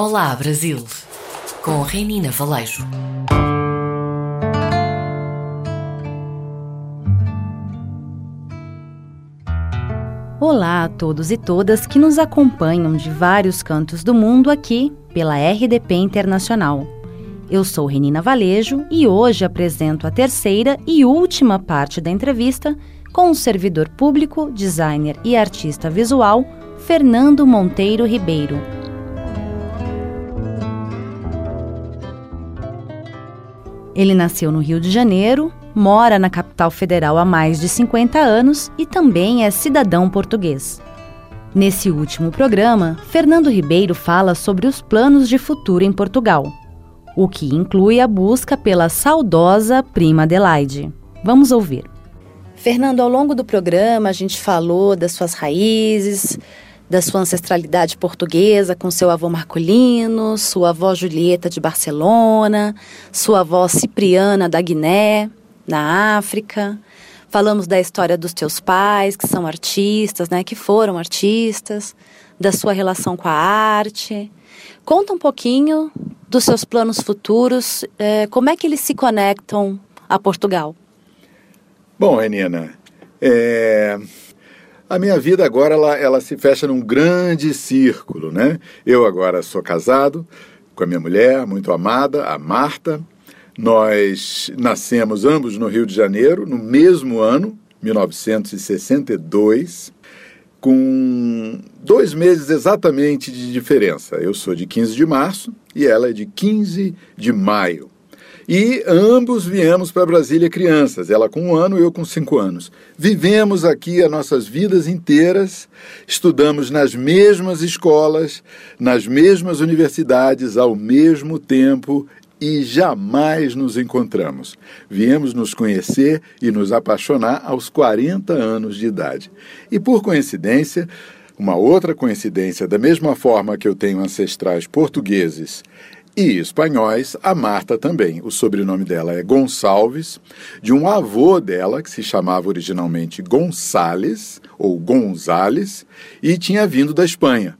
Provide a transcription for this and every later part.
Olá Brasil, com Renina Valejo. Olá a todos e todas que nos acompanham de vários cantos do mundo aqui pela RDP Internacional. Eu sou Renina Valejo e hoje apresento a terceira e última parte da entrevista com o servidor público, designer e artista visual Fernando Monteiro Ribeiro. Ele nasceu no Rio de Janeiro, mora na capital federal há mais de 50 anos e também é cidadão português. Nesse último programa, Fernando Ribeiro fala sobre os planos de futuro em Portugal, o que inclui a busca pela saudosa prima Adelaide. Vamos ouvir. Fernando, ao longo do programa a gente falou das suas raízes, da sua ancestralidade portuguesa com seu avô Marcolino, sua avó Julieta de Barcelona, sua avó Cipriana da Guiné na África. Falamos da história dos teus pais, que são artistas, né, que foram artistas, da sua relação com a arte. Conta um pouquinho dos seus planos futuros, é, como é que eles se conectam a Portugal? Bom, Renina, é... a minha vida agora ela, ela se fecha num grande círculo, né? Eu agora sou casado com a minha mulher, muito amada, a Marta, nós nascemos ambos no Rio de Janeiro, no mesmo ano, 1962, com dois meses exatamente de diferença. Eu sou de 15 de março e ela é de 15 de maio. E ambos viemos para Brasília crianças, ela com um ano, eu com cinco anos. Vivemos aqui as nossas vidas inteiras, estudamos nas mesmas escolas, nas mesmas universidades ao mesmo tempo e jamais nos encontramos. Viemos nos conhecer e nos apaixonar aos 40 anos de idade. E por coincidência, uma outra coincidência, da mesma forma que eu tenho ancestrais portugueses e espanhóis, a Marta também. O sobrenome dela é Gonçalves, de um avô dela, que se chamava originalmente Gonçales, ou Gonzales, e tinha vindo da Espanha.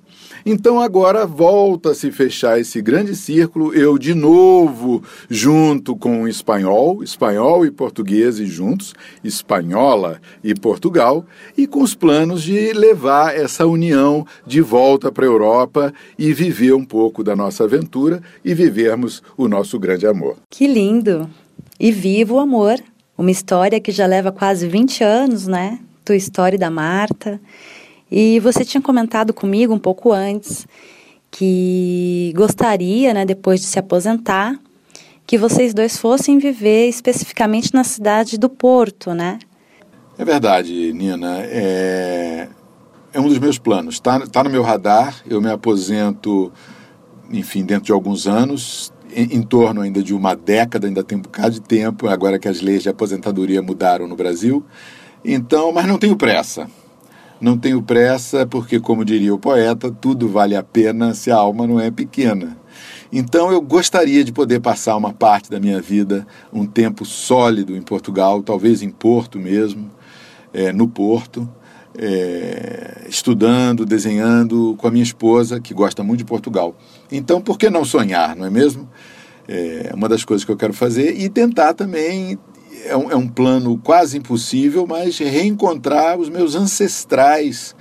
Então agora volta a se fechar esse grande círculo, eu de novo junto com o espanhol, espanhol e português juntos, espanhola e Portugal, e com os planos de levar essa união de volta para a Europa e viver um pouco da nossa aventura e vivermos o nosso grande amor. Que lindo! E viva o amor! Uma história que já leva quase 20 anos, né? Tua história da Marta. E você tinha comentado comigo um pouco antes que gostaria, né, depois de se aposentar, que vocês dois fossem viver especificamente na cidade do Porto, né? É verdade, Nina. É, é um dos meus planos. Está tá no meu radar. Eu me aposento, enfim, dentro de alguns anos, em, em, torno ainda de uma década, ainda tem um bocado de tempo, agora que as leis de aposentadoria mudaram no Brasil. Então, mas não tenho pressa. Não tenho pressa, porque, como diria o poeta, tudo vale a pena se a alma não é pequena. Então eu gostaria de poder passar uma parte da minha vida, um tempo sólido em Portugal, talvez em Porto mesmo, é, no Porto, é, estudando, desenhando com a minha esposa, que gosta muito de Portugal. Então, por que não sonhar, não é mesmo? É uma das coisas que eu quero fazer e tentar também é um, é um plano quase impossível, mas reencontrar os meus ancestrais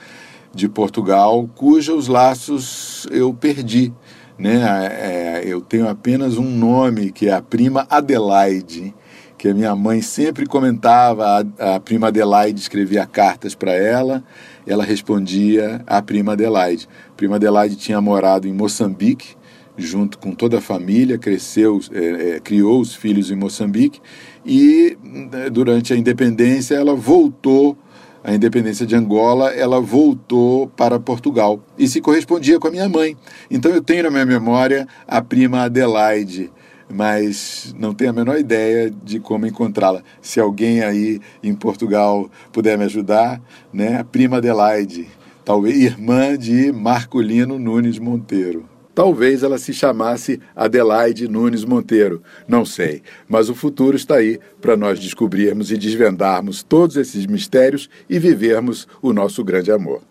de Portugal, cujos laços eu perdi. Né? É, eu tenho apenas um nome, que é a prima Adelaide, que a minha mãe sempre comentava. A, a prima Adelaide escrevia cartas para ela, ela respondia a prima Adelaide. A prima Adelaide tinha morado em Moçambique, junto com toda a família, cresceu, é, é, criou os filhos em Moçambique e né, durante a independência ela voltou a independência de Angola, ela voltou para Portugal e se correspondia com a minha mãe. Então eu tenho na minha memória a prima Adelaide, mas não tenho a menor ideia de como encontrá-la. Se alguém aí em Portugal puder me ajudar, né? A prima Adelaide, talvez irmã de Marcolino Nunes Monteiro. Talvez ela se chamasse Adelaide Nunes Monteiro, não sei, mas o futuro está aí para nós descobrirmos e desvendarmos todos esses mistérios e vivermos o nosso grande amor.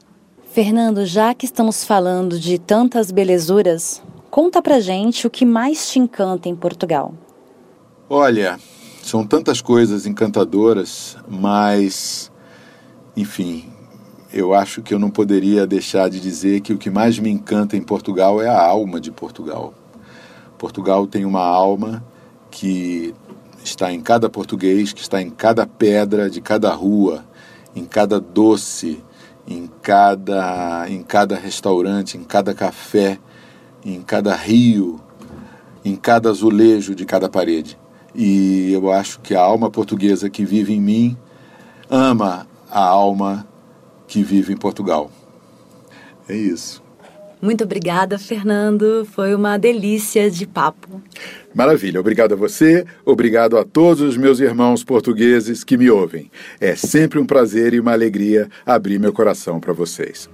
Fernando, já que estamos falando de tantas belezuras, conta pra gente o que mais te encanta em Portugal. Olha, são tantas coisas encantadoras, mas, enfim, eu acho que eu não poderia deixar de dizer que o que mais me encanta em Portugal é a alma de Portugal. Portugal tem uma alma que está em cada português, que está em cada pedra de cada rua, em cada doce, em cada, em cada restaurante, em cada café, em cada rio, em cada azulejo de cada parede. E eu acho que a alma portuguesa que vive em mim ama a alma que vive em Portugal. É isso. Muito obrigada, Fernando. Foi uma delícia de papo. Maravilha. Obrigado a você, obrigado a todos os meus irmãos portugueses que me ouvem. É sempre um prazer e uma alegria abrir meu coração para vocês.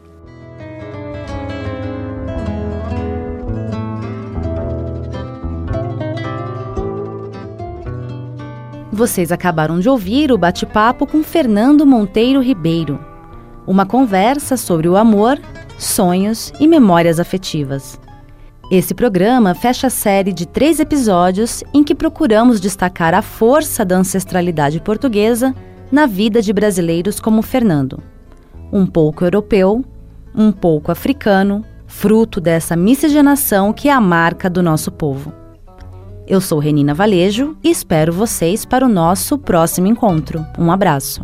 Vocês acabaram de ouvir o bate-papo com Fernando Monteiro Ribeiro. Uma conversa sobre o amor, sonhos e memórias afetivas. Esse programa fecha a série de três episódios em que procuramos destacar a força da ancestralidade portuguesa na vida de brasileiros como Fernando. Um pouco europeu, um pouco africano, fruto dessa miscigenação que é a marca do nosso povo. Eu sou Renina Valejo e espero vocês para o nosso próximo encontro. Um abraço.